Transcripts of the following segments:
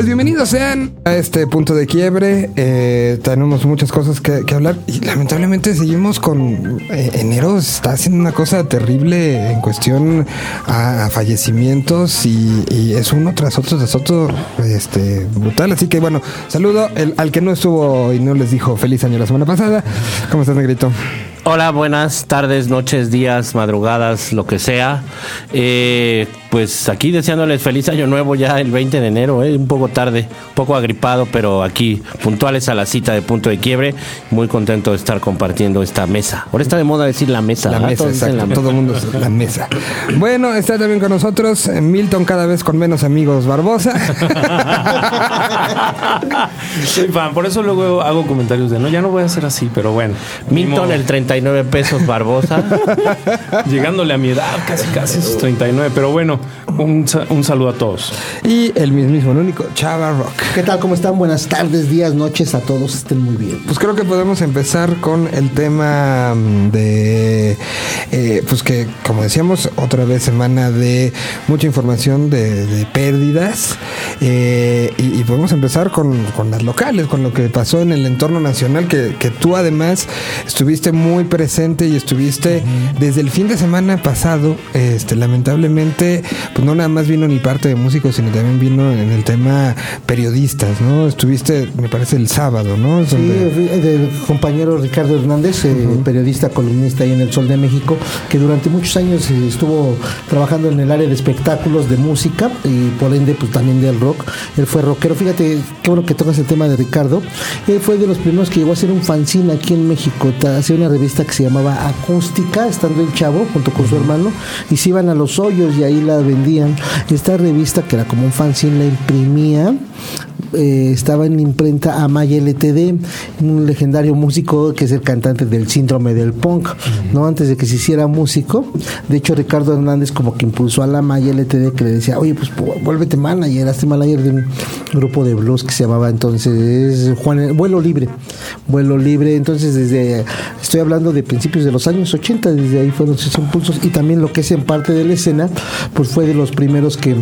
Pues bienvenidos sean a este punto de quiebre. Eh, tenemos muchas cosas que, hablar y lamentablemente seguimos con eh, enero. Está haciendo una cosa terrible en cuestión a, fallecimientos y, y es uno tras otro tras otro este, brutal. Así que bueno, saludo el- al que no estuvo y no les dijo feliz año la semana pasada. ¿Cómo estás, Negrito? Hola, buenas tardes, noches, días, madrugadas, lo que sea. Eh, pues aquí deseándoles feliz año nuevo ya el 20 de enero, eh, un poco tarde, un poco agripado, pero aquí puntuales a la cita de punto de quiebre. Muy contento de estar compartiendo esta mesa. Ahora está de moda decir la mesa. La ¿verdad? mesa, exacto. la. Todo el mundo es la mesa. Bueno, está también con nosotros eh, Milton, cada vez con menos amigos, Barbosa. Soy fan, por eso luego hago comentarios de no, ya no voy a ser así, pero bueno. Milton, el 39 pesos, Barbosa. Llegándole a mi edad, casi casi esos 39, pero bueno, un, un saludo a todos. y el mismísimo, el único, Chava Rock. ¿Qué tal? ¿Cómo están? Buenas tardes, días, noches a todos. Estén muy bien. Pues creo que podemos empezar con el tema mm, de, eh, pues que como decíamos, otra vez semana de mucha información de, de pérdidas eh, y, y podemos empezar con, con las locales, con lo que pasó en el entorno nacional, que, que tú además estuviste muy presente y estuviste desde el fin de semana pasado, este, lamentablemente, pues no nada más vino ni parte de músicos, sino también vino en el tema periodistas, ¿no? Estuviste, me parece, el sábado, ¿no? Sí, eh, del compañero Ricardo Hernández, eh, periodista, columnista ahí en El Sol de México, que durante muchos años eh, estuvo trabajando en el área de espectáculos, de música y por ende pues también del rock. Él fue rockero. Fíjate, qué bueno que tocas el tema de Ricardo. Él fue de los primeros que llegó a hacer un fanzine aquí en México. Hacía una revista que se llamaba Acústica, estando el chavo junto con su hermano, y se iban a los hoyos y ahí la vendían. Esta revista, que era como un fanzine, la imprimía eh, estaba en imprenta Amaya LTD, un legendario músico que es el cantante del síndrome del punk, ¿no? Antes de que se hiciera músico. De hecho, Ricardo Hernández como que impulsó a la Amaya LTD que le decía, oye, pues pu- vuélvete manager, hazte manager de un grupo de blues que se llamaba entonces Juan, Vuelo Libre. Vuelo Libre, entonces desde, estoy hablando de principios de los años 80, desde ahí fueron sus impulsos y también lo que es en parte de la escena, pues fue de los primeros que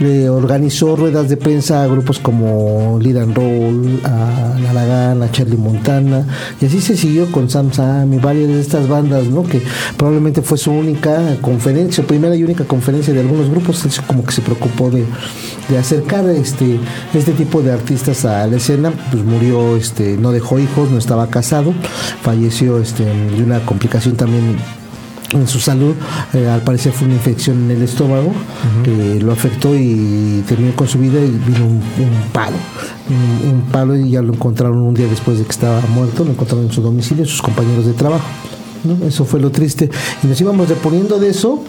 eh, organizó ruedas de prensa a grupos como Lead and Roll, a Nalagán, a Charlie Montana, y así se siguió con Sam Sam y varias de estas bandas, ¿no? Que probablemente fue su única conferencia, primera y única conferencia de algunos grupos, eso como que se preocupó de, de acercar este, este tipo de artistas a la escena, pues murió, este, no dejó hijos, no estaba casado, falleció este, de una complicación también en su salud, eh, al parecer fue una infección en el estómago que lo afectó y terminó con su vida y vino un, un palo, un, un palo y ya lo encontraron un día después de que estaba muerto, lo encontraron en su domicilio, sus compañeros de trabajo. ¿No? Eso fue lo triste. Y nos íbamos reponiendo de eso.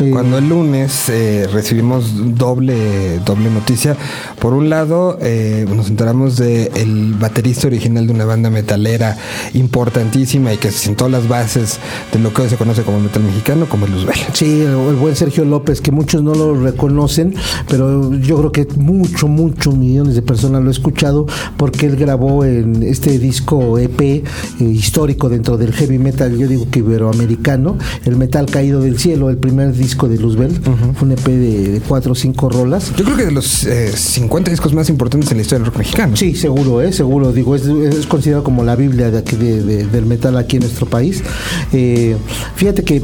eh, Cuando el lunes eh, recibimos doble, doble noticia. Por un lado, eh, nos enteramos de el baterista original de una banda metalera importantísima y que sentó las bases de lo que hoy se conoce como metal mexicano, como el Luzbel. Sí, el, el buen Sergio López, que muchos no lo reconocen, pero yo creo que mucho, muchos millones de personas lo han escuchado porque él grabó en este disco EP eh, histórico dentro del heavy metal, yo digo que iberoamericano, el metal caído del cielo, el primer disco de Luzbel, fue un EP de, de cuatro o cinco rolas. Yo creo que de los eh, 50 discos más importantes en la historia del rock mexicano. Sí, seguro, ¿eh? seguro. Digo, es, es considerado como la Biblia de aquí de- de- del metal aquí en nuestro país. Eh, fíjate que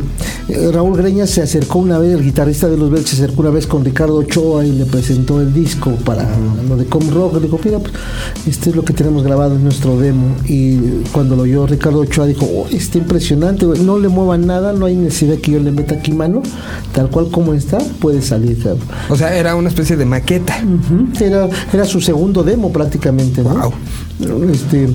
eh, Raúl Greña se acercó una vez, el guitarrista de los Bells se acercó una vez con Ricardo Ochoa y le presentó el disco para lo de Com Rock. Le dijo, mira, pues, este es lo que tenemos grabado en nuestro demo. Y cuando lo oyó Ricardo Ochoa dijo, oh, está impresionante, güey. no le muevan nada, no hay necesidad que yo le meta aquí mano, tal cual como está, puede salir. cabrón". O sea, era una especie de maqueta. Era, era su segundo demo prácticamente, ¿no? Wow. Este,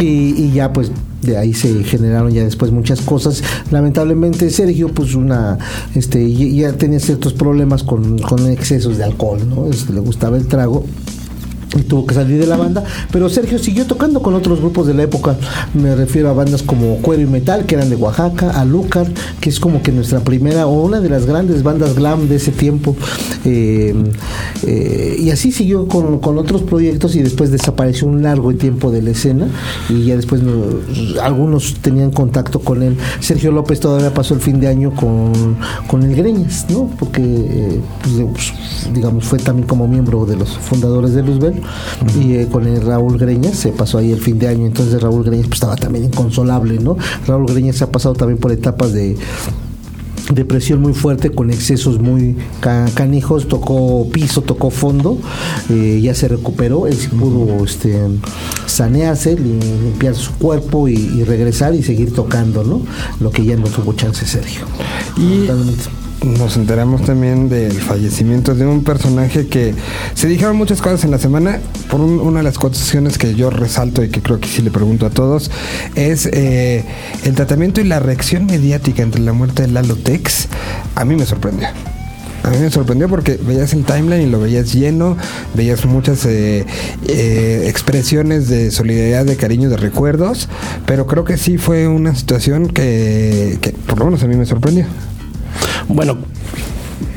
y, y ya pues de ahí se generaron ya después muchas cosas. Lamentablemente Sergio pues una este ya tenía ciertos problemas con, con excesos de alcohol, ¿no? Este, le gustaba el trago y tuvo que salir de la banda, pero Sergio siguió tocando con otros grupos de la época, me refiero a bandas como Cuero y Metal, que eran de Oaxaca, a Lucar, que es como que nuestra primera o una de las grandes bandas glam de ese tiempo, eh, eh, y así siguió con, con, otros proyectos y después desapareció un largo tiempo de la escena. Y ya después algunos tenían contacto con él. Sergio López todavía pasó el fin de año con, con el Greñas, ¿no? Porque, eh, pues, digamos, fue también como miembro de los fundadores de Luzbel y eh, con el Raúl Greñas se pasó ahí el fin de año, entonces Raúl Greñas pues, estaba también inconsolable, ¿no? Raúl Greñas se ha pasado también por etapas de depresión muy fuerte con excesos muy canijos. Tocó piso tocó fondo eh, ya se recuperó. Él pudo este sanearse limpiar su cuerpo y, regresar y seguir tocando no lo que ya no tuvo chance Sergio. Y nos enteramos también del fallecimiento de un personaje que se dijeron muchas cosas en la semana. Por una de las cuestiones que yo resalto y que creo que sí le pregunto a todos es eh, el tratamiento y la reacción mediática entre la muerte de Lalo Tex. A mí me sorprendió. A mí me sorprendió porque veías el timeline y lo veías lleno, veías muchas eh, eh, expresiones de solidaridad, de cariño, de recuerdos, pero creo que sí fue una situación que, que por lo menos a mí me sorprendió. Bueno,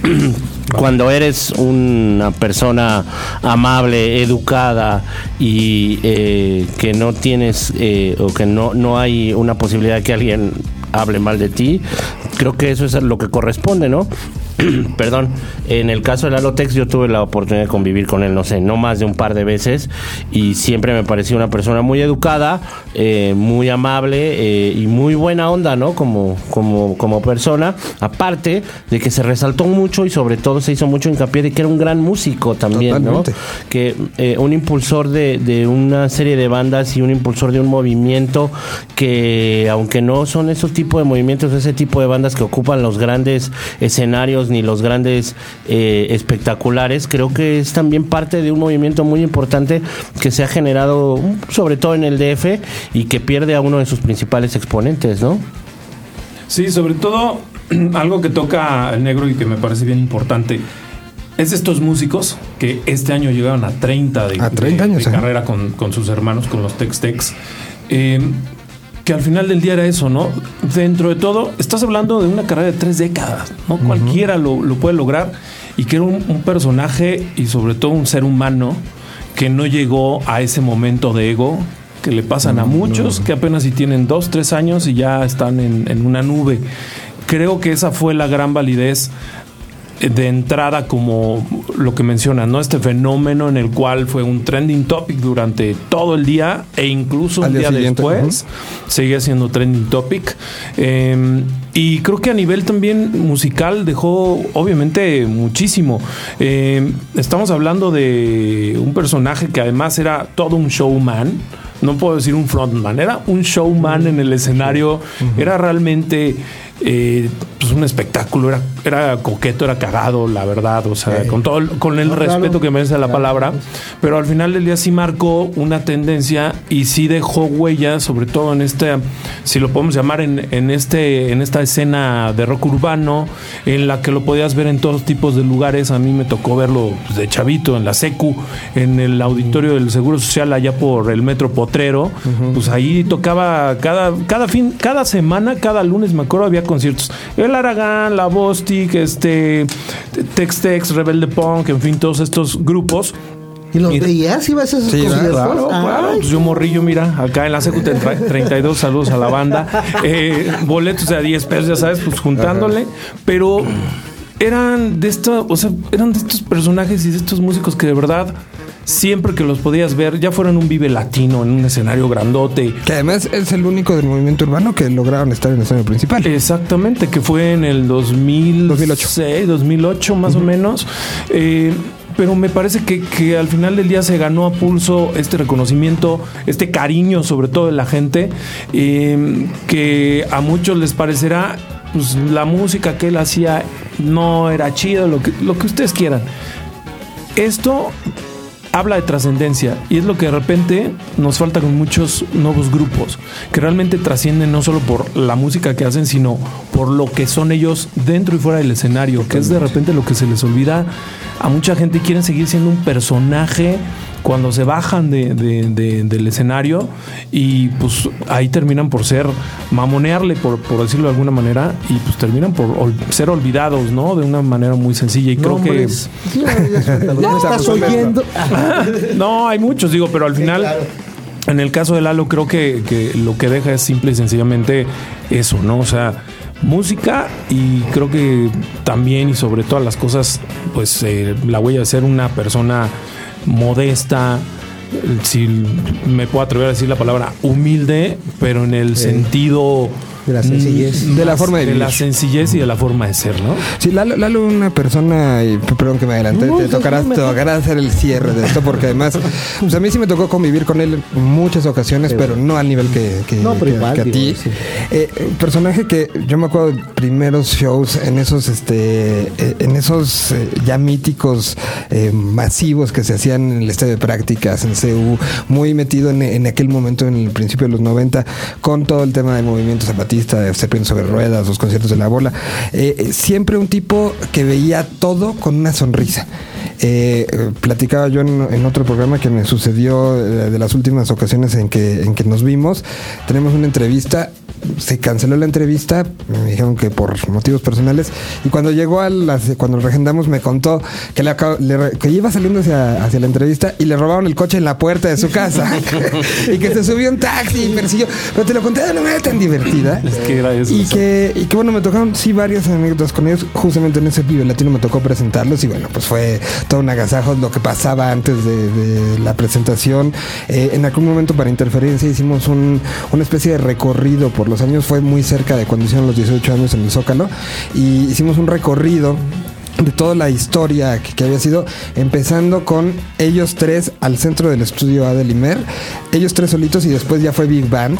cuando eres una persona amable, educada y eh, que no tienes eh, o que no, no hay una posibilidad de que alguien hable mal de ti, creo que eso es lo que corresponde, ¿no? perdón, en el caso de Lalotex yo tuve la oportunidad de convivir con él, no sé, no más de un par de veces y siempre me pareció una persona muy educada, eh, muy amable eh, y muy buena onda, ¿no? Como, como, como persona, aparte de que se resaltó mucho y sobre todo se hizo mucho hincapié de que era un gran músico también, ¿no? Que eh, un impulsor de, de una serie de bandas y un impulsor de un movimiento que aunque no son esos tipos de movimientos, ese tipo de bandas que ocupan los grandes escenarios ni los grandes eh, espectaculares, creo que es también parte de un movimiento muy importante que se ha generado sobre todo en el DF y que pierde a uno de sus principales exponentes, ¿no? Sí, sobre todo algo que toca el negro y que me parece bien importante. Es estos músicos que este año llegaron a 30 de, años, de carrera con, con, sus hermanos, con los Tex Tex. Eh, que al final del día era eso, ¿no? Dentro de todo, estás hablando de una carrera de tres décadas, ¿no? Cualquiera lo, puede lograr y que era un, personaje y sobre todo un ser humano que no llegó a ese momento de ego que le pasan a muchos que apenas si tienen dos, tres años y ya están en, en una nube. Creo que esa fue la gran validez de entrada como lo que mencionan, ¿no? Este fenómeno en el cual fue un trending topic durante todo el día e incluso un día, después sigue siendo trending topic. Em, y creo que a nivel también musical dejó obviamente muchísimo. Em, estamos hablando de un personaje que además era todo un showman no puedo decir un frontman, era un showman en el escenario, era realmente eh, pues un espectáculo, era, era coqueto, era cagado, la verdad, o sea, con todo el, con el respeto que merece la palabra, pero al final del día sí marcó una tendencia y sí dejó huella, sobre todo en este, si lo podemos llamar en, en este, en esta escena de rock urbano, en la que lo podías ver en todos tipos de lugares. A mí me tocó verlo pues, de chavito, en la secu, en el auditorio del Seguro Social allá por el Metro Potrero, pues ahí tocaba cada, cada fin, cada semana, cada lunes, me acuerdo, había conciertos. El Aragán, la Bostic, este, Tex Tex, Rebelde Punk, en fin, todos estos grupos. ¿Y los veías? ¿Ibas a esos sí, Claro, claro. Pues yo morrillo, mira, acá en la CQ 32, saludos a la banda. Eh, boletos de a 10 pesos, ya sabes, pues juntándole. Pero eran de estos, o sea, eran de estos personajes y de estos músicos que de verdad siempre que los podías ver, ya fueron un vive latino en un escenario grandote. Que además es el único del movimiento urbano que lograron estar en el escenario principal. Exactamente, que fue en el 2008, 2008 más o menos. Eh, pero me parece que, al final del día se ganó a pulso este reconocimiento, este cariño sobre todo de la gente, eh, que a muchos les parecerá pues, la música que él hacía no era chido, lo que, lo que ustedes quieran. Esto habla de trascendencia y es lo que de repente nos falta con muchos nuevos grupos que realmente trascienden no solo por la música que hacen, sino por lo que son ellos dentro y fuera del escenario, que es de repente lo que se les olvida a mucha gente quieren seguir siendo un personaje cuando se bajan de, del escenario y pues ahí terminan por ser, mamonearle por, por decirlo de alguna manera, y pues terminan por ser olvidados, ¿no? De una manera muy sencilla y creo que... ¿Ya estás oyendo? no, hay muchos, digo, pero al final... En el caso de Lalo, creo que, que, lo que deja es simple y sencillamente eso, ¿no? O sea, música y creo que también y sobre todas las cosas, pues eh, la huella de ser una persona modesta, si me puedo atrever a decir la palabra humilde, pero en el sentido de la sencillez. Mm, de la forma de, de la sencillez y de la forma de ser, ¿no? Sí, Lalo, Lalo una persona, y perdón que me adelanté, te, tocará, te tocará hacer el cierre de esto, porque además, pues a mí sí me tocó convivir con él en muchas ocasiones, pero, no al nivel que, que, no, pero igual, que a ti. Eh, personaje que yo me acuerdo de primeros shows en esos, este, eh, en esos eh, ya míticos eh, masivos que se hacían en el estadio de prácticas, en CU, muy metido en, en aquel momento, en el principio de los 90, con todo el tema de movimientos zapatista de Serpiente sobre Ruedas, los conciertos de la bola. Eh, eh, siempre un tipo que veía todo con una sonrisa. Eh, platicaba yo en, otro programa que me sucedió de las últimas ocasiones en que, en que nos vimos. Tenemos una entrevista, se canceló la entrevista, me dijeron que por motivos personales, y cuando llegó a las, cuando lo regendamos me contó que, le, que iba saliendo hacia, hacia, la entrevista y le robaron el coche en la puerta de su casa y que se subió un taxi y persiguió. Pero te lo conté de una manera tan divertida. Y que, y que bueno, me tocaron sí varias anécdotas con ellos. Justamente en ese Vive Latino me tocó presentarlos y bueno, pues fue un agasajo lo que pasaba antes de, la presentación. Eh, en algún momento para Interferencia hicimos un, una especie de recorrido por los años. Fue muy cerca de cuando hicieron los 18 años en el Zócalo. Y hicimos un recorrido de toda la historia que, había sido, empezando con ellos tres al centro del estudio Adelimer, ellos tres solitos y después ya fue Big Band.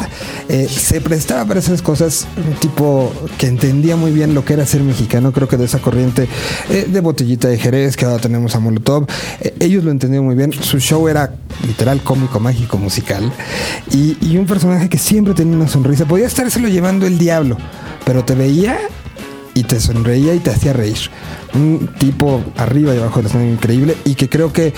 Eh, se prestaba para esas cosas, un tipo que entendía muy bien lo que era ser mexicano, creo que de esa corriente eh, de botellita de Jerez, que ahora tenemos a Molotov, eh, ellos lo entendían muy bien, su show era literal cómico, mágico, musical, y, y un personaje que siempre tenía una sonrisa, podía estárselo llevando el diablo, pero te veía y te sonreía y te hacía reír. Un tipo arriba y abajo de la escena increíble y que creo que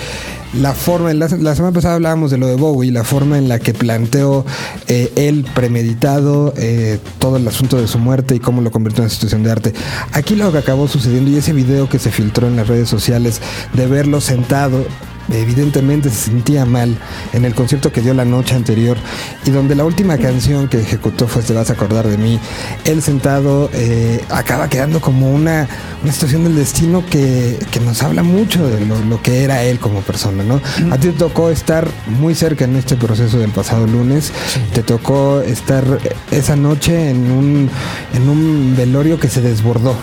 la forma, la, la, semana pasada hablábamos de lo de Bowie, la forma en la que planteó eh, él premeditado eh, todo el asunto de su muerte y cómo lo convirtió en una institución de arte. Aquí lo que acabó sucediendo y ese video que se filtró en las redes sociales de verlo sentado evidentemente se sentía mal en el concierto que dio la noche anterior y donde la última canción que ejecutó fue Te vas a acordar de mí, él sentado eh, acaba quedando como una, una situación del destino que, que nos habla mucho de lo, lo, que era él como persona, ¿no? A ti te tocó estar muy cerca en este proceso del pasado lunes, sí. te tocó estar esa noche en un, en un velorio que se desbordó.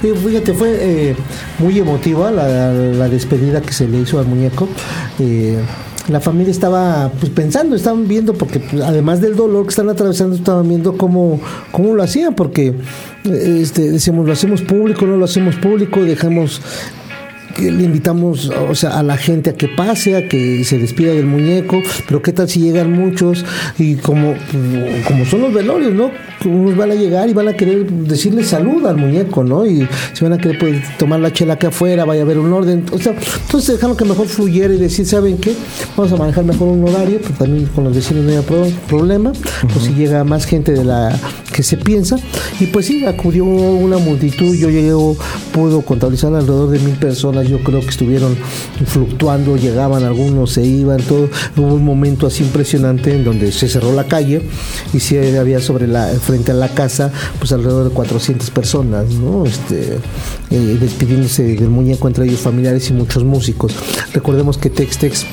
Fíjate, fue eh, muy emotiva la, despedida que se le hizo al muñeco. Eh, la familia estaba pues, pensando, estaban viendo, porque pues, además del dolor que están atravesando, estaban viendo cómo, cómo lo hacían, porque este, decíamos, lo hacemos público, no lo hacemos público, dejamos que le invitamos o sea, a la gente a que pase, a que se despida del muñeco, pero qué tal si llegan muchos y como, como son los velorios, ¿no? Unos van a llegar y van a querer decirle salud al muñeco, ¿no? Y se van a querer pues, tomar la chela acá afuera, vaya a haber un orden. O sea, entonces dejaron que mejor fluyera y decir, ¿saben qué? Vamos a manejar mejor un horario, pues también con los vecinos no hay problema, pues si llega más gente de la que se piensa. Y pues sí, acudió una multitud, yo llegué, pudo contabilizar alrededor de mil personas yo creo que estuvieron fluctuando, llegaban algunos, se iban, todo. Hubo un momento así impresionante en donde se cerró la calle y sí había sobre la, frente a la casa, pues alrededor de 400 personas, ¿no? Este, eh, despidiéndose del muñeco entre ellos familiares y muchos músicos. Recordemos que Tex Tex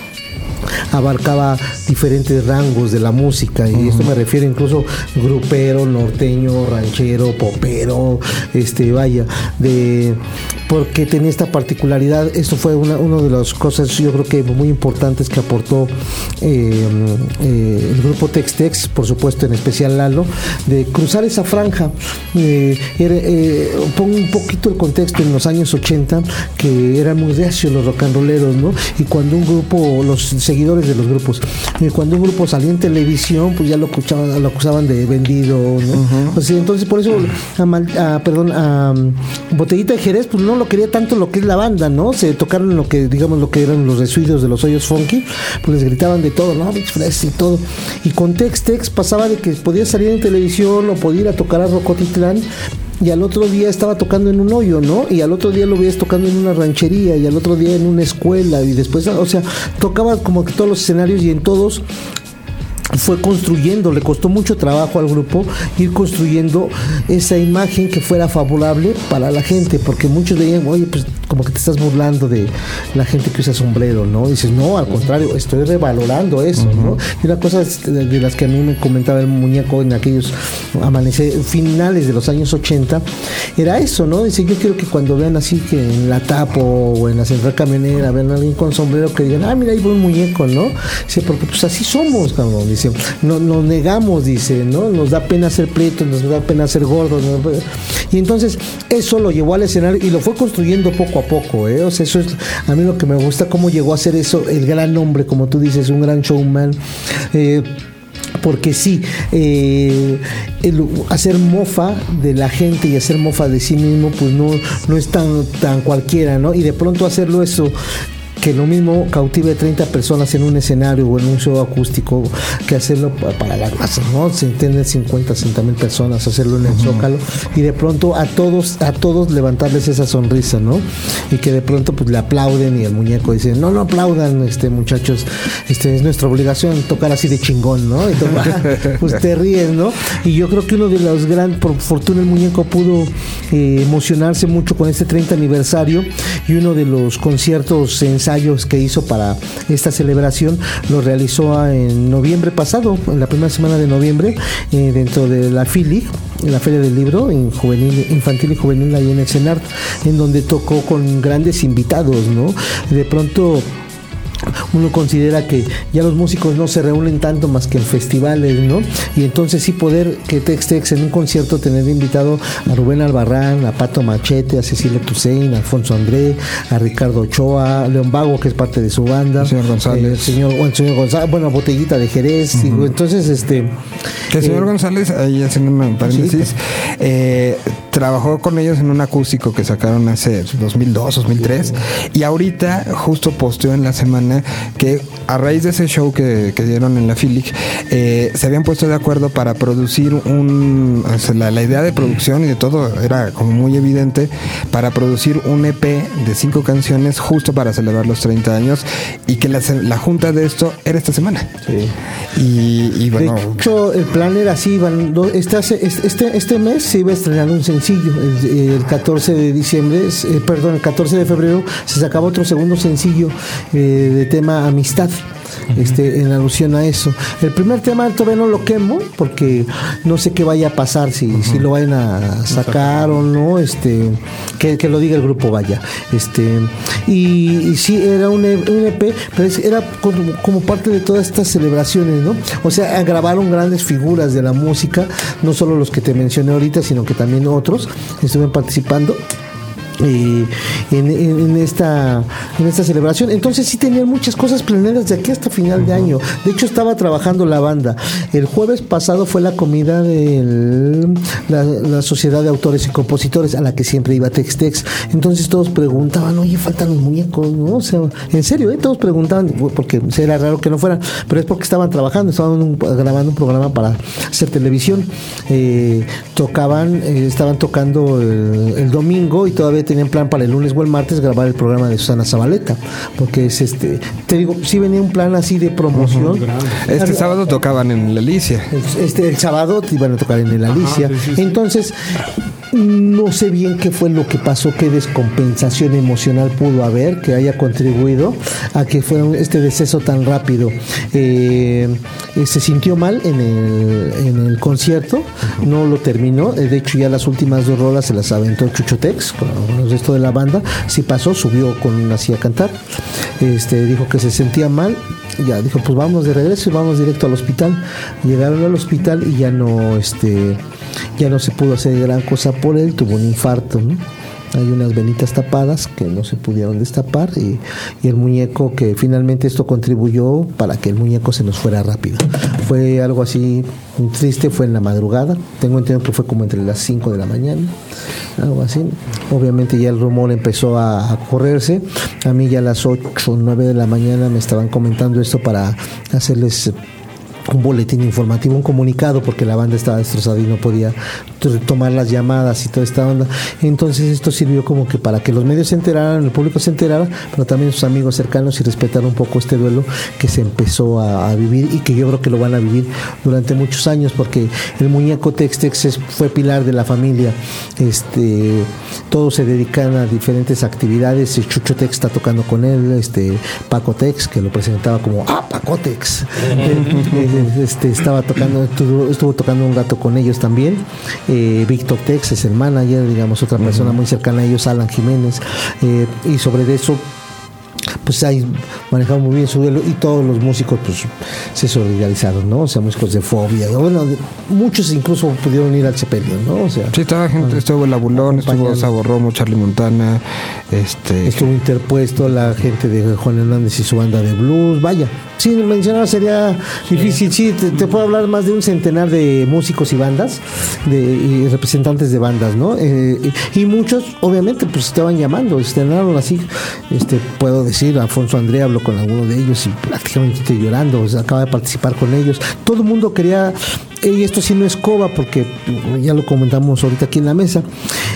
abarcaba diferentes rangos de la música y uh -huh. esto me refiero incluso grupero, norteño, ranchero, popero, este vaya, de porque tenía esta particularidad, esto fue una, una de las cosas yo creo que muy importantes que aportó eh, eh, el grupo Tex Tex, por supuesto en especial Lalo, de cruzar esa franja. Eh, era, pongo un poquito el contexto en los años 80 que eran muy reacios los rock and rolleros, ¿no? Y cuando un grupo, los seguidores de los grupos. Y cuando un grupo salía en televisión, pues ya lo acusaban, lo acusaban de vendido, ¿no? Uh -huh. pues, entonces por eso, a, a, perdón, a Botellita de Jerez, pues no lo quería tanto lo que es la banda, ¿no? Se tocaron lo que, digamos, lo que eran los residuos de los hoyos funky, pues les gritaban de todo, ¿no? Fresh y todo. Y con Tex Tex pasaba de que podía salir en televisión o podía ir a tocar a Rocotitlán y al otro día estaba tocando en un hoyo, ¿no? Y al otro día lo veías tocando en una ranchería y al otro día en una escuela y después, o sea, tocaba como que todos los escenarios y en todos fue construyendo, le costó mucho trabajo al grupo ir construyendo esa imagen que fuera favorable para la gente, porque muchos veían, oye, pues como que te estás burlando de la gente que usa sombrero, ¿no? Y dices, no, al contrario, estoy revalorando eso, ¿no? Y una cosa de, las que a mí me comentaba el muñeco en aquellos amanecer, finales de los años 80, era eso, ¿no? Dice, yo quiero que cuando vean así que en la tapo o en la central camionera vean a alguien con sombrero que digan, ah, mira, ahí va un muñeco, ¿no? Dice, porque pues así somos, cabrón, dice, no, nos negamos, dice, ¿no? Nos da pena ser pletos, nos da pena ser gordos, y entonces eso lo llevó al escenario y lo fue construyendo poco a poco, ¿eh? Eso es a mí lo que me gusta, cómo llegó a ser eso, el gran hombre, como tú dices, un gran showman. Eh, porque sí, eh, hacer mofa de la gente y hacer mofa de sí mismo, pues no, no es tan, tan cualquiera, ¿no? Y de pronto hacerlo eso que lo mismo cautive 30 personas en un escenario o en un show acústico que hacerlo para las masas, ¿no? Se entienden 50, 60 mil personas, hacerlo en el Zócalo y de pronto a todos, a todos levantarles esa sonrisa, ¿no? Y que de pronto pues le aplauden y el muñeco dice, no, no aplaudan, este muchachos, este es nuestra obligación tocar así de chingón, ¿no? Y pues te ríes, ¿no? Y yo creo que uno de los grandes, por fortuna el muñeco pudo eh, emocionarse mucho con este 30 aniversario y uno de los conciertos en que hizo para esta celebración lo realizó en noviembre pasado, en la primera semana de noviembre, eh, dentro de la FILIG, en la Feria del Libro, en juvenil, infantil y juvenil ahí en el CENART, en donde tocó con grandes invitados, ¿no? De pronto uno considera que ya los músicos no se reúnen tanto más que en festivales, ¿no? Y entonces sí poder que Tex Tex en un concierto tener invitado a Rubén Albarrán, a Pato Machete, a Cecilia Toussaint, a Alfonso André, a Ricardo Ochoa, a León Vago, que es parte de su banda. El señor González. el señor, González, bueno, Botellita de Jerez. entonces, este... Que el señor eh, González, ahí haciendo un paréntesis, eh, trabajó con ellos en un acústico que sacaron hace 2002, 2003, y ahorita justo posteó en la semana que a raíz de ese show que, dieron en la Philic, eh, se habían puesto de acuerdo para producir un. la, idea de producción y de todo era como muy evidente para producir un EP de cinco canciones justo para celebrar los 30 años y que la, junta de esto era esta semana. Sí. Y, bueno. De hecho, el plan era así: este, este, este mes se iba a estrenar un sencillo. El, 14 de diciembre, eh, perdón, el 14 de febrero se sacaba otro segundo sencillo eh, de tema amistad este, en alusión a eso. El primer tema todavía no lo quemo porque no sé qué vaya a pasar, si, si lo vayan a sacar o no, este, que, lo diga el grupo vaya. Este, y, sí, era un, EP, e pero era como, parte de todas estas celebraciones, ¿no? O sea, grabaron grandes figuras de la música, no solo los que te mencioné ahorita, sino que también otros estuvieron participando en, en, esta, en esta celebración. Entonces sí tenían muchas cosas planeadas de aquí hasta final de año. De hecho estaba trabajando la banda. El jueves pasado fue la comida de la, Sociedad de Autores y Compositores a la que siempre iba Tex Tex. Entonces todos preguntaban, oye, faltan los muñecos, ¿no? O sea, en serio, ¿eh? todos preguntaban, porque era raro que no fueran, pero es porque estaban trabajando, estaban grabando un programa para hacer televisión. Eh, tocaban, eh, estaban tocando el, el domingo y todavía tenían plan para el lunes o el martes grabar el programa de Susana Zabaleta, porque es este, te digo, sí venía un plan así de promoción. este sábado tocaban en la Alicia. Este, el sábado iban a tocar en la Alicia. Entonces, no sé bien qué fue lo que pasó, qué descompensación emocional pudo haber que haya contribuido a que fuera este deceso tan rápido. Eh, eh, se sintió mal en el, en el concierto, no lo terminó. De hecho, ya las últimas dos rolas se las aventó Chuchotex con el resto de la banda. Sí pasó, subió con así a cantar. Este, dijo que se sentía mal ya dijo pues vamos de regreso y vamos directo al hospital llegaron al hospital y ya no este ya no se pudo hacer gran cosa por él tuvo un infarto ¿no? Hay unas venitas tapadas que no se pudieron destapar y, el muñeco que finalmente esto contribuyó para que el muñeco se nos fuera rápido. Fue algo así triste, fue en la madrugada, tengo entendido que fue como entre las 5 de la mañana, algo así. Obviamente ya el rumor empezó a, a correrse, a mí ya a las 8 o 9 de la mañana me estaban comentando esto para hacerles un boletín informativo, un comunicado, porque la banda estaba destrozada y no podía tomar las llamadas y toda esta onda. Entonces esto sirvió como que para que los medios se enteraran, el público se enterara, pero también sus amigos cercanos y respetar un poco este duelo que se empezó a, vivir y que yo creo que lo van a vivir durante muchos años, porque el muñeco Tex Tex fue pilar de la familia. Este, todos se dedican a diferentes actividades. Chucho Tex está tocando con él, este Paco Tex, que lo presentaba como Ah, Paco Tex. este, estaba tocando, estuvo, tocando un gato con ellos también. Eh, Víctor Tex es el manager, digamos, otra persona muy cercana a ellos, Alan Jiménez. Eh, y sobre eso pues ahí manejamos muy bien su duelo y todos los músicos pues se solidarizaron, ¿no? O sea, músicos de fobia, bueno, muchos incluso pudieron ir al Cepelio, ¿no? O sea, sí, toda gente, estuvo el Abulón, estuvo Saborromo, Charlie Montana, este... Estuvo interpuesto la gente de Juan Hernández y su banda de blues, vaya, sí, mencionar sería difícil, sí, te, puedo hablar más de un centenar de músicos y bandas, de y representantes de bandas, ¿no? Eh, y muchos, obviamente, pues estaban llamando, estrenaron así, este, puedo decir, Alfonso André habló con alguno de ellos y prácticamente llorando, acaba de participar con ellos. Todo el mundo quería y esto sí no es coba porque ya lo comentamos ahorita aquí en la mesa,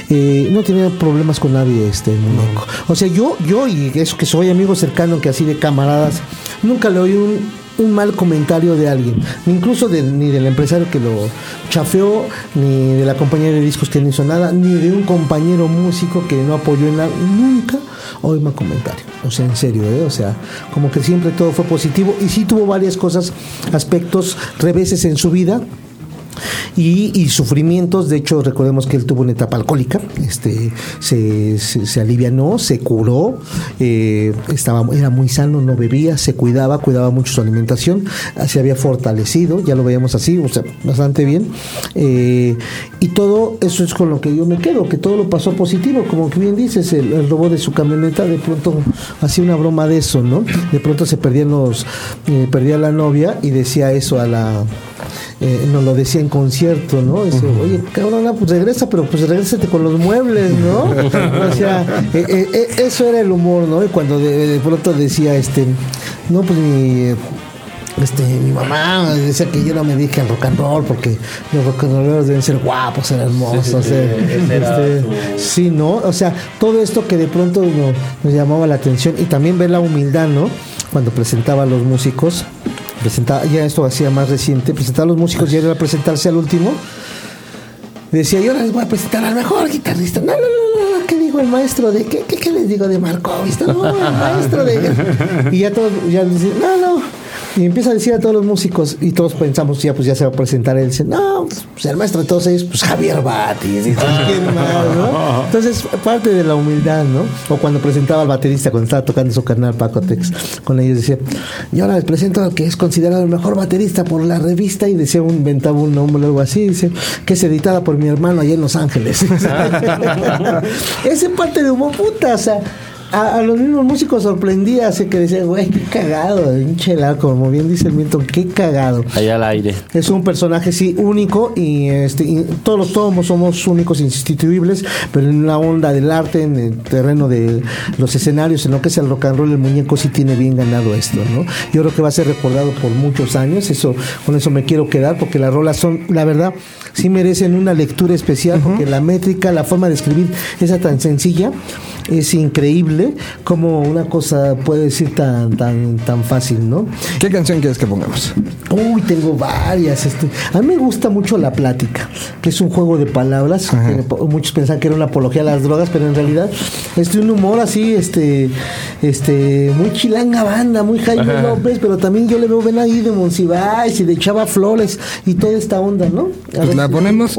eh, no tenía problemas con nadie este muñeco. O sea, yo, yo y eso que soy amigo cercano, que así de camaradas, nunca le oí un, mal comentario de alguien, incluso ni del empresario que lo chafeó, ni de la compañía de discos que no hizo nada, ni de un compañero músico que no apoyó en nada, nunca oí mal comentario. O sea, en serio, ¿eh? o sea, como que siempre todo fue positivo y sí tuvo varias cosas, aspectos, reveses en su vida y, sufrimientos. De hecho, recordemos que él tuvo una etapa alcohólica, este, se, se, alivianó, se curó, eh, estaba, era muy sano, no bebía, se cuidaba, cuidaba mucho su alimentación, se había fortalecido, ya lo veíamos así, o sea, bastante bien. Eh, y todo eso es con lo que yo me quedo, que todo lo pasó positivo, como que bien dices, el, robo de su camioneta, de pronto hacía una broma de eso, ¿no? De pronto se perdían los, eh, perdía la novia y decía eso a la eh, nos lo decía en concierto, ¿no? Dice, oye, cabrón, pues regresa, pero pues regrésate con los muebles, ¿no? o sea, eh, eh, eso era el humor, ¿no? Y cuando de, pronto decía, este, no, pues mi este, mi mamá decía que yo no me dije al rock and roll porque los rock and rolleros deben ser guapos, ser hermosos, este, sí, ¿no? O sea, todo esto que de pronto nos llamaba la atención y también ver la humildad, ¿no? Cuando presentaba a los músicos, presentaba, ya esto hacía más reciente, presentaba a los músicos y era presentarse al último. Decía, yo les voy a presentar al mejor guitarrista. No, no, no, no, ¿qué digo el maestro de qué? ¿Qué, les digo de Marco? No, el maestro de. Y ya todos, ya dicen, no, no y empieza a decir a todos los músicos, y todos pensamos, ya pues ya se va a presentar él. Dice, no, pues el maestro de todos ellos, pues Javier Batis. Entonces, parte de la humildad, ¿no? O cuando presentaba al baterista, cuando estaba tocando su canal Paco Tex, con ellos decía, y ahora les presento al que es considerado el mejor baterista por la revista, y decía, un, inventaba un nombre o algo así, dice, que es editada por mi hermano allá en Los Ángeles. Esa parte de humor puta, o sea a, los mismos músicos sorprendía, así que decían, güey, qué cagado, pinche como bien dice el Milton, qué cagado. Allá al aire. Es un personaje, sí, único y, este, todos los tomos somos únicos, insustituibles, pero en la onda del arte, en el terreno de los escenarios, en lo que es el rock and roll, el muñeco sí tiene bien ganado esto, ¿no? Yo creo que va a ser recordado por muchos años, eso, con eso me quiero quedar, porque las rolas son, la verdad, sí merecen una lectura especial, porque la métrica, la forma de escribir, esa tan sencilla, es increíble como una cosa puede ser tan tan tan fácil, ¿no? ¿Qué canción quieres que pongamos? Uy, tengo varias. Este, a mí me gusta mucho La Plática, que es un juego de palabras. muchos pensaban que era una apología a las drogas, pero en realidad es un humor así, este, este, muy chilanga banda, muy Jaime López, pero también yo le veo ven ahí de Monsiváis y de Chava Flores y toda esta onda, ¿no? Pues la ponemos.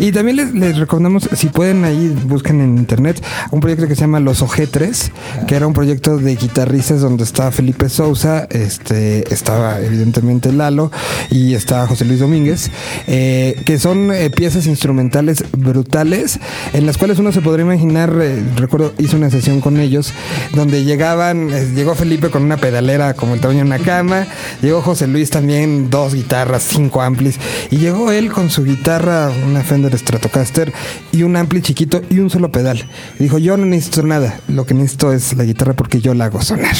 Y también les, les recordamos, si pueden ahí, busquen en internet un proyecto que se llama Los Ojetres que era un proyecto de guitarristas donde estaba Felipe Sousa, este, estaba evidentemente Lalo y estaba José Luis Domínguez, eh, que son eh, piezas instrumentales brutales en las cuales uno se podría imaginar, eh, recuerdo, hice una sesión con ellos, donde llegaban, llegó Felipe con una pedalera como el tamaño de una cama, llegó José Luis también, dos guitarras, cinco amplis, y llegó él con su guitarra, una Fender Stratocaster y un ampli chiquito y un solo pedal. Dijo, yo no necesito nada, lo que necesito es la guitarra porque yo la hago sonar.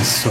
Eso.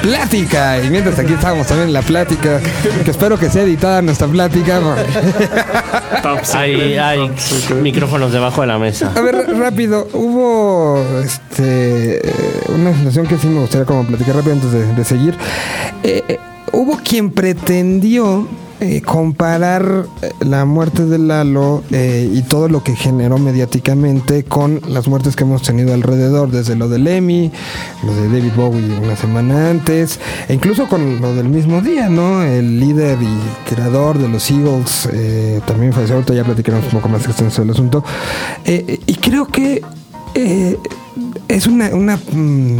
plática. Y mientras aquí estábamos también en la plática, que espero que sea editada nuestra plática. hay, hay micrófonos debajo de la mesa. A ver, rápido, hubo este una situación que sí me gustaría como platicar rápido antes de, seguir. Eh, eh, hubo quien pretendió eh, comparar eh, la muerte de Lalo eh, y todo lo que generó mediáticamente con las muertes que hemos tenido alrededor, desde lo de Lemmy, lo de David Bowie una semana antes, e incluso con lo del mismo día, ¿no? El líder y creador de los Eagles también falleció, ahorita ya platicaremos un poco más extenso del asunto. y creo que es una, una mm,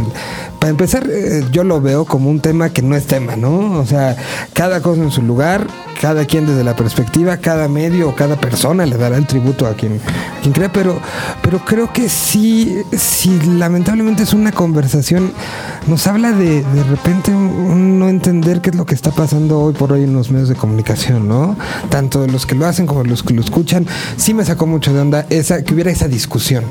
para empezar, yo lo veo como un tema que no es tema, ¿no? O sea, cada cosa en su lugar, cada quien desde la perspectiva, cada medio o cada persona le dará el tributo a quien, quien crea, pero, pero creo que sí, sí, lamentablemente es una conversación, nos habla de de repente no entender qué es lo que está pasando hoy por hoy en los medios de comunicación, ¿no? Tanto de los que lo hacen como de los que lo escuchan, sí me sacó mucho de onda esa, que hubiera esa discusión.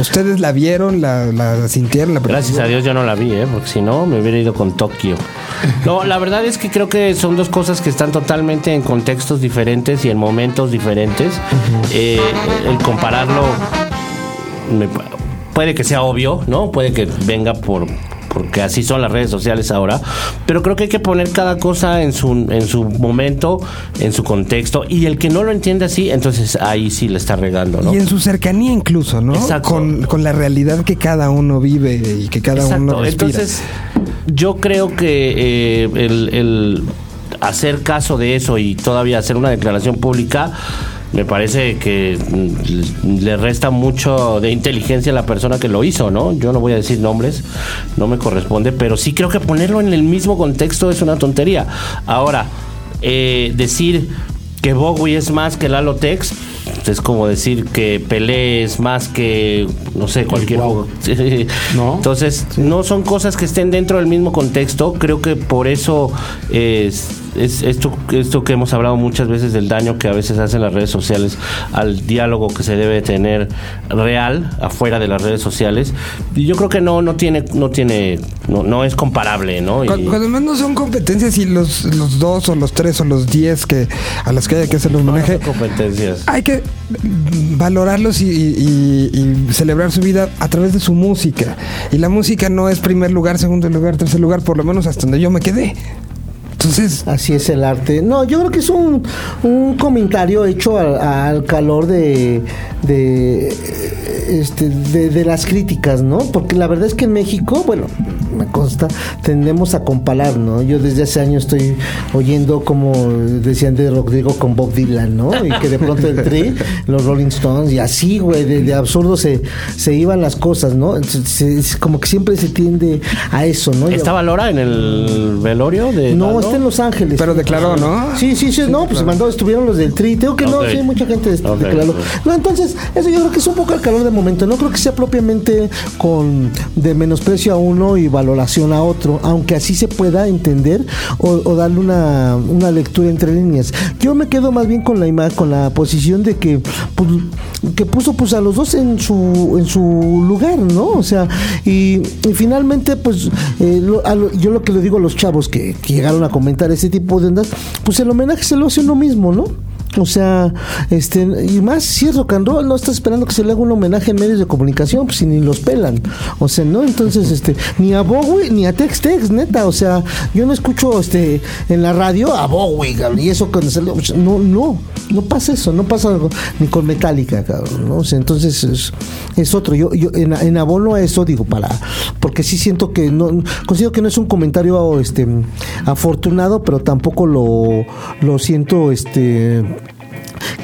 ¿Ustedes la vieron, la, la sintieron? La Gracias a Dios yo no la vi, ¿eh? porque si no me hubiera ido con Tokio. No, la verdad es que creo que son dos cosas que están totalmente en contextos diferentes y en momentos diferentes. Eh, el compararlo puede que sea obvio, ¿no? Puede que venga por porque así son las redes sociales ahora, pero creo que hay que poner cada cosa en su, en su momento, en su contexto, y el que no lo entiende así, entonces ahí sí le está regando, ¿no? Y en su cercanía incluso, ¿no? Con, con la realidad que cada uno vive y que cada uno respira. Entonces, yo creo que eh, el, el hacer caso de eso y todavía hacer una declaración pública me parece que le resta mucho de inteligencia a la persona que lo hizo, ¿no? Yo no voy a decir nombres, no me corresponde, pero sí creo que ponerlo en el mismo contexto es una tontería. Ahora, eh, decir que Bowie es más que Lalo Tex, es como decir que Pelé es más que, no sé, cualquier... ¿No? Entonces, no son cosas que estén dentro del mismo contexto, creo que por eso... es es esto, esto que hemos hablado muchas veces del daño que a veces hacen las redes sociales al diálogo que se debe tener real afuera de las redes sociales. Y yo creo que no, no tiene, no tiene, no, no es comparable, ¿no? Cuando, además no son competencias y los, los dos o los tres o los diez que a los que hay que hacer el homenaje. competencias. Hay que valorarlos y, y, celebrar su vida a través de su música. Y la música no es primer lugar, segundo lugar, tercer lugar, por lo menos hasta donde yo me quedé. Así es el arte. No, yo creo que es un, un comentario hecho al, calor de, de, este, de, de, las críticas, ¿no? Porque la verdad es que en México, bueno, me consta, tendemos a comparar, ¿no? Yo desde hace años estoy oyendo como decían de Rodrigo con Bob Dylan, ¿no? Y que de pronto el tri, los Rolling Stones, y así, güey, de, absurdo se, se iban las cosas, ¿no? Es como que siempre se tiende a eso, ¿no? ¿Estaba Lora en el velorio de.? No, está en Los Ángeles. Pero declaró, ¿no? Sí, sí, sí, no, pues mandó, estuvieron los del tri. Tengo que no, sí, mucha gente declaró. No, entonces, eso yo creo que es un poco el calor de momento. No creo que sea propiamente con de menosprecio a uno y valor valoración a otro, aunque así se pueda entender o, darle una, una, lectura entre líneas. Yo me quedo más bien con la imagen, con la posición de que, pues, que puso pues a los dos en su, en su lugar, ¿no? O sea, y, finalmente, pues eh, yo lo que le digo a los chavos que, que llegaron a comentar ese tipo de ondas, pues el homenaje se lo hace uno mismo, ¿no? O sea, este, y más si es rock and roll, no estás esperando que se le haga un homenaje en medios de comunicación, pues si ni los pelan. O sea, ¿no? Entonces, este, ni a Bowie, ni a Tex Tex, neta. O sea, yo no escucho este en la radio a Bowie, y eso cuando sale, no, no, no pasa eso, no pasa ni con Metallica, cabrón, ¿no? O sea, entonces es, es otro. Yo, yo en, en, abono a eso digo, para, porque sí siento que no, considero que no es un comentario este afortunado, pero tampoco lo, lo siento este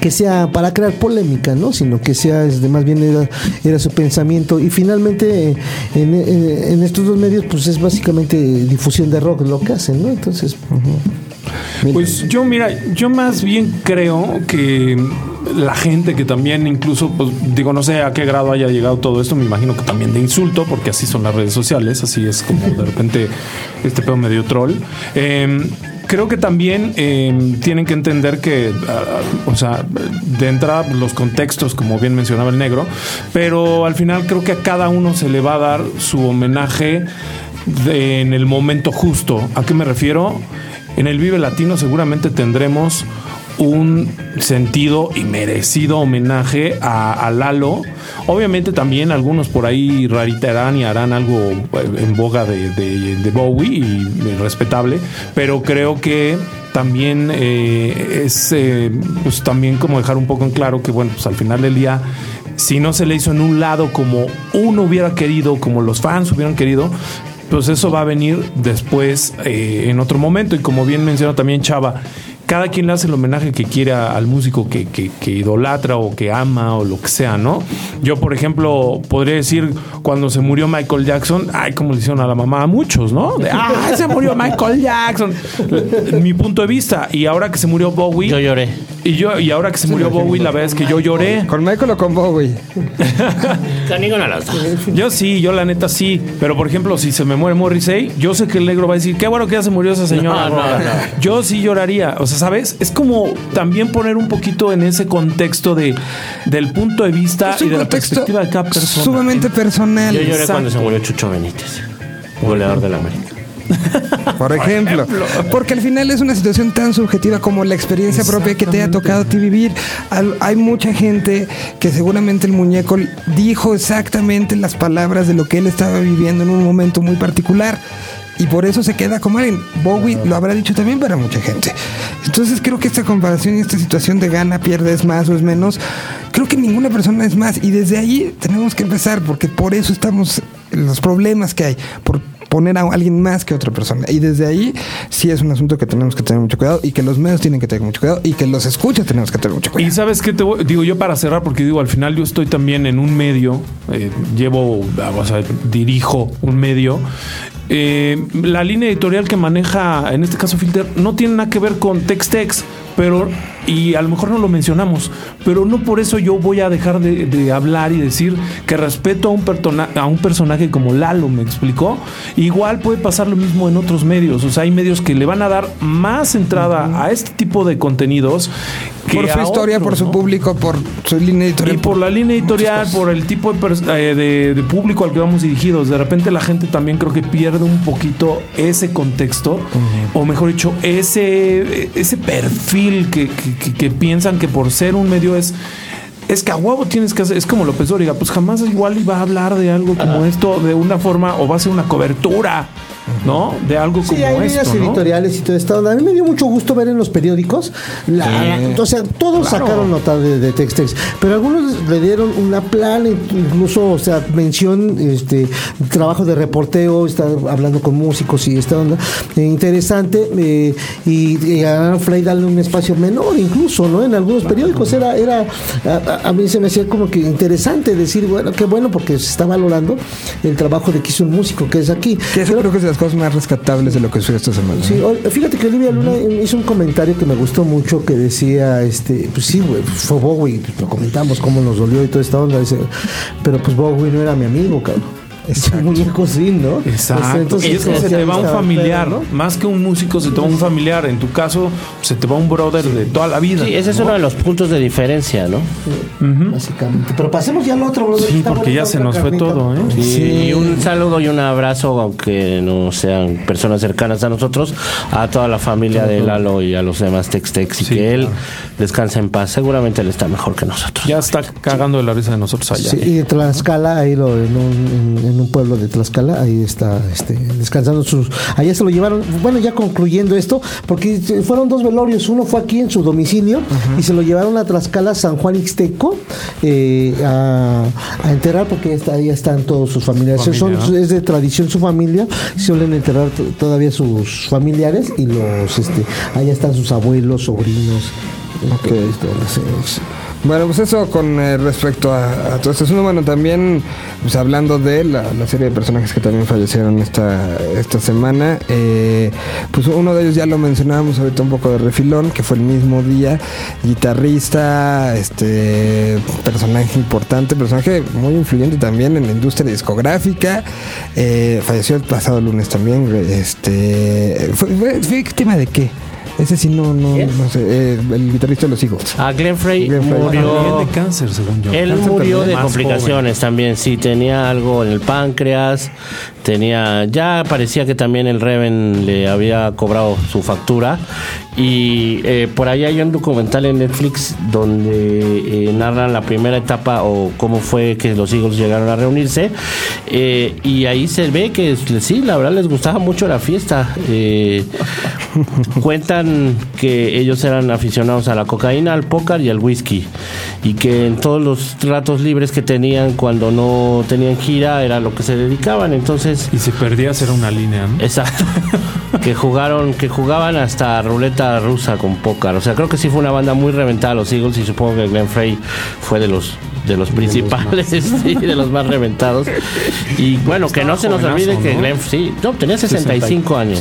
que sea para crear polémica, ¿no? Sino que sea, este, más bien era, su pensamiento. Y finalmente, en, estos dos medios, pues es básicamente difusión de rock lo que hacen, ¿no? Entonces. Pues yo, mira, yo más bien creo que la gente que también incluso, pues digo, no sé a qué grado haya llegado todo esto, me imagino que también de insulto, porque así son las redes sociales, así es como de repente este pedo medio troll. Eh, creo que también em, tienen que entender que, ah, o sea, de entrada los contextos, como bien mencionaba el negro, pero al final creo que a cada uno se le va a dar su homenaje en el momento justo. ¿A qué me refiero? En el Vive Latino seguramente tendremos un sentido y merecido homenaje a, Lalo. Obviamente también algunos por ahí raritarán y harán algo eh, en boga de, Bowie y respetable, pero creo que también eh, es eh, pues también como dejar un poco en claro que bueno, pues al final del día si no se le hizo en un lado como uno hubiera querido, como los fans hubieran querido, pues eso va a venir después en otro momento. Y como bien mencionó también Chava, cada quien le hace el homenaje que quiera al músico que, que, idolatra o que ama o lo que sea, ¿no? Yo, por ejemplo, podría decir cuando se murió Michael Jackson, ay, como le hicieron a la mamá a muchos, ¿no? De, ah, se murió Michael Jackson. Mi punto de vista. Y ahora que se murió Bowie. Yo lloré. Y yo, y ahora que se murió Bowie, la verdad es que yo lloré. ¿Con Michael o con Bowie? con ninguna Yo sí, yo la neta sí. Pero por ejemplo, si se me muere Morrissey, yo sé que el negro va a decir, qué bueno que ya se murió esa señora. No, no, no. Yo sí lloraría. O sea, ¿sabes? Es como también poner un poquito en ese contexto de del punto de vista y de la perspectiva de cada persona. Sumamente personal. Yo lloré cuando se murió Chucho Benítez, goleador de la América. Por ejemplo, porque al final es una situación tan subjetiva como la experiencia propia que te ha tocado a ti vivir. Hay mucha gente que seguramente el muñeco dijo exactamente las palabras de lo que él estaba viviendo en un momento muy particular y por eso se queda como alguien. Bowie lo habrá dicho también para mucha gente. Entonces creo que esta comparación y esta situación de gana, pierdes más o es menos, creo que ninguna persona es más. Y desde ahí tenemos que empezar, porque por eso estamos los problemas que hay, por poner a alguien más que otra persona. Y desde ahí sí es un asunto que tenemos que tener mucho cuidado y que los medios tienen que tener mucho cuidado y que los escuchas tenemos que tener mucho cuidado. Y sabes qué te digo yo para cerrar, porque digo, al final yo estoy también en un medio, eh, llevo, o sea, dirijo un medio eh, la línea editorial que maneja, en este caso Filter, no tiene nada que ver con Tex-Tex pero y a lo mejor no lo mencionamos, pero no por eso yo voy a dejar de, hablar y decir que respeto a un, a un personaje como Lalo, me explicó. Igual puede pasar lo mismo en otros medios, o sea, hay medios que le van a dar más entrada a este tipo de contenidos. Que por su historia, por su público, por su línea editorial. Y por la línea editorial, por el tipo eh, de, público al que vamos dirigidos. De repente la gente también creo que pierde un poquito ese contexto, o mejor dicho, ese, ese perfil que, piensan que por ser un medio es es que a huevo tienes que hacer, es como López Dóriga, pues jamás igual iba a hablar de algo como esto de una forma o va a ser una cobertura ¿no? De algo sí, como hay esto, editoriales y todo esto. A mí me dio mucho gusto ver en los periódicos, o sea, todos sacaron nota de, de Textex, pero algunos le dieron una plan, incluso, o sea, mención, este, trabajo de reporteo, estar hablando con músicos y esta onda eh, interesante, eh, y, a Fray darle un espacio menor, incluso, ¿no? En algunos periódicos era, era, a, mí se me hacía como que interesante decir, bueno, qué bueno, porque se está valorando el trabajo de que hizo un músico, que es aquí. Que eso creo que es las cosas más rescatables de lo que sucedió esta semana. Sí, fíjate que Olivia Luna hizo un comentario que me gustó mucho que decía, este, pues sí, güey, fue Bowie, lo comentamos cómo nos dolió y toda esta onda, dice, pero pues Bowie no era mi amigo, cabrón. Es un muñeco sí, ¿no? Exacto. Entonces, y es que se te va un familiar, ¿no? Más que un músico, se te va un familiar. En tu caso, se te va un brother de toda la vida. Sí, ese es uno de los puntos de diferencia, ¿no? Básicamente. Pero pasemos ya al otro, brother. Sí, porque ya se nos fue todo, ¿eh? Sí. Y un saludo y un abrazo, aunque no sean personas cercanas a nosotros, a toda la familia de Lalo y a los demás Tex-Tex. Y que él descanse en paz. Seguramente él está mejor que nosotros. Ya está cagando de la risa de nosotros allá. Sí, y en Tlaxcala, ahí lo, en un, en un pueblo de Tlaxcala, ahí está este, descansando sus... Allá se lo llevaron, bueno, ya concluyendo esto, porque fueron dos velorios, uno fue aquí en su domicilio y se lo llevaron a Tlaxcala, San Juan Ixteco, eh, a, enterrar porque está, ahí están todos sus familiares. es de tradición su familia, suelen enterrar todavía sus familiares y los, este, allá están sus abuelos, sobrinos. Okay. Bueno, pues eso con eh, respecto a, todo este asunto. Bueno, también pues hablando de la, serie de personajes que también fallecieron esta, esta semana, eh, pues uno de ellos ya lo mencionábamos ahorita un poco de refilón, que fue el mismo día, guitarrista, este personaje importante, personaje muy influyente también en la industria discográfica, eh, falleció el pasado lunes también, este, ¿fue, fue víctima de qué? Ese sí no, no, no sé. Eh, el guitarrista de los Eagles. A Glenn Frey, murió de cáncer, según yo. Él murió de complicaciones también. Sí, tenía algo en el páncreas. Tenía. Ya parecía que también el Reven le había cobrado su factura. Y eh, por ahí hay un documental en Netflix donde eh, narran la primera etapa o cómo fue que los Eagles llegaron a reunirse. Eh, y ahí se ve que sí, la verdad les gustaba mucho la fiesta. cuentan que ellos eran aficionados a la cocaína, al póker y al whisky. Y que en todos los ratos libres que tenían cuando no tenían gira era lo que se dedicaban. Entonces. Y si perdías era una línea, Exacto. que jugaron, que jugaban hasta ruleta rusa con póker. O sea, creo que sí fue una banda muy reventada los Eagles y supongo que Glenn Frey fue de los de los principales, sí, de los más reventados. Y bueno, que no se nos olvide que Glenn sí, no, tenía 65 años.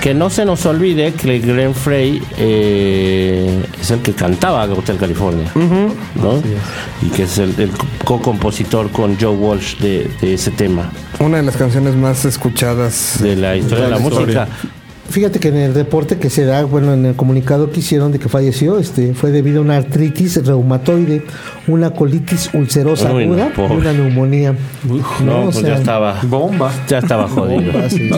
Que no se nos olvide que Glenn Frey eh, es el que cantaba Hotel California, ¿no? Y que es el, co-compositor con Joe Walsh de, de, ese tema. Una de las canciones más escuchadas de la historia de la, música. Fíjate que en el reporte que se da, bueno, en el comunicado que hicieron de que falleció, este, fue debido a una artritis reumatoide, una colitis ulcerosa aguda y una neumonía. no, pues ya estaba bomba, ya estaba jodido.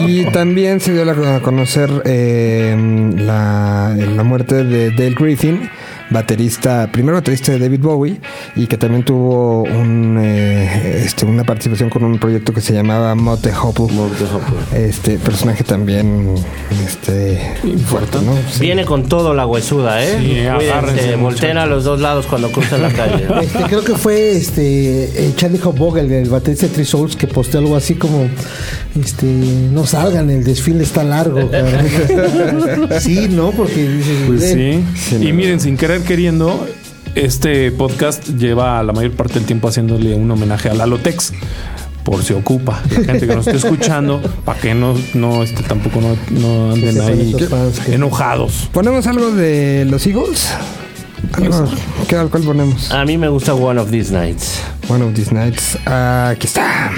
Y también se dio a conocer eh, la, la muerte de Dale Griffin baterista, primer baterista de David Bowie y que también tuvo un, eh, este, una participación con un proyecto que se llamaba Mote Hopple. Este personaje también este, fuerte, ¿no? Viene con todo la huesuda, ¿eh? Sí, volteen a los dos lados cuando cruzan la calle. Este, creo que fue este eh, Charlie Hopvogel, el baterista de Three Souls, que posteó algo así como este no salgan, el desfile está largo. sí, ¿no? Porque pues sí. Y miren, sin querer queriendo, este podcast lleva la mayor parte del tiempo haciéndole un homenaje a Lalotex por si ocupa la gente que nos esté escuchando, para que no, no este, tampoco no, no anden ahí enojados. ¿Ponemos algo de los Eagles? Algo, ¿qué, ¿Cuál ponemos? A mí me gusta One of These Nights. One of These Nights. aquí está.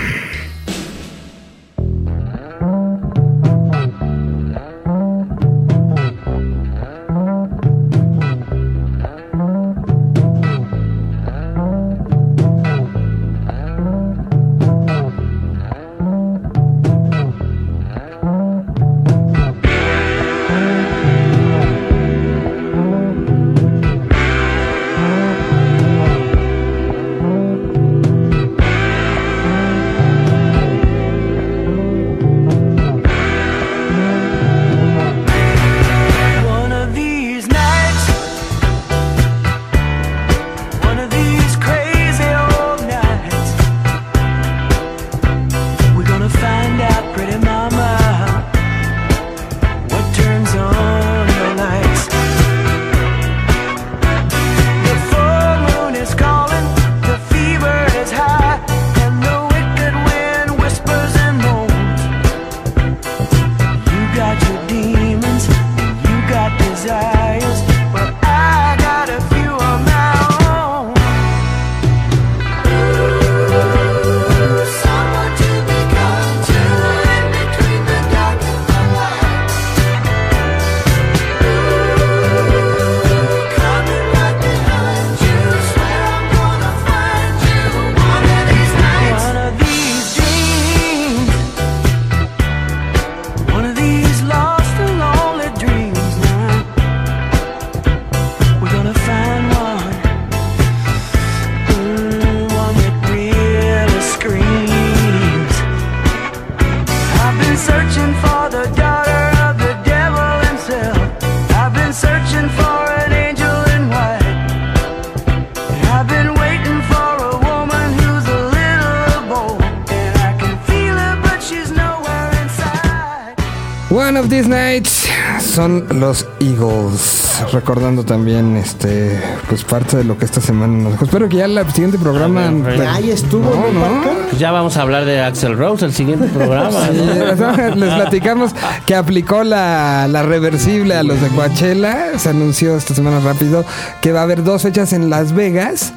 Of these nights son los Eagles. Recordando también este pues parte de lo que esta semana nos dejó. Espero que ya el siguiente programa. Ahí estuvo, ¿no? Ya vamos a hablar de Axel Rose, el siguiente programa. les platicamos que aplicó la, la, reversible a los de Coachella. Se anunció esta semana rápido que va a haber dos fechas en Las Vegas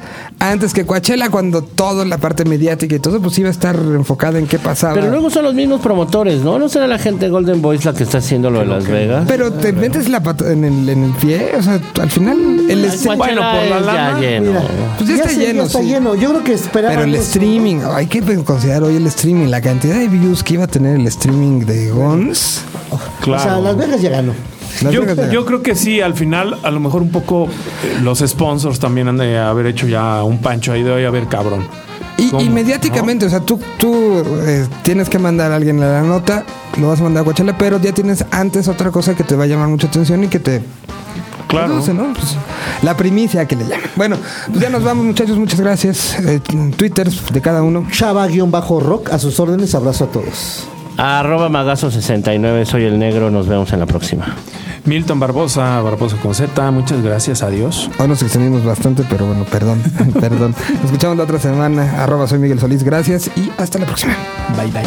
antes que Coachella, cuando toda la parte mediática y todo, pues iba a estar enfocada en qué pasaba. Pero luego son los mismos promotores, ¿no? ¿No será la gente de Golden Boys la que está haciendo lo de Las Vegas? Pero te metes la pata en el, en el pie, o sea, al final el bueno por la lana, ya lleno. pues ya, está lleno, ya está lleno. Yo creo que esperaba. Pero el streaming, hay que considerar hoy el streaming, la cantidad de views que iba a tener el streaming de Guns. Claro. O sea, Las Vegas ya ganó. Yo, creo que sí, al final, a lo mejor un poco eh, los sponsors también han de haber hecho ya un pancho ahí de hoy, a ver, cabrón. Y, mediáticamente, o sea, tú, tú eh, tienes que mandar a alguien a la nota, lo vas a mandar a Coachella, pero ya tienes antes otra cosa que te va a llamar mucha atención y que te Claro. ¿no? Pues, la primicia que le llaman. Bueno, pues ya nos vamos, muchachos. Muchas gracias. Eh, Twitter de cada uno. Chava-rock, a sus órdenes. Abrazo a todos. Arroba Magazo69, soy el negro. Nos vemos en la próxima. Milton Barbosa, Barbosa con Z, muchas gracias, adiós. Hoy nos extendimos bastante, pero bueno, perdón, perdón. Nos escuchamos la otra semana. Arroba soy Miguel Solís, gracias y hasta la próxima. Bye bye.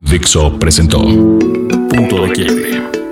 Dixo presentó Punto de Quiebre.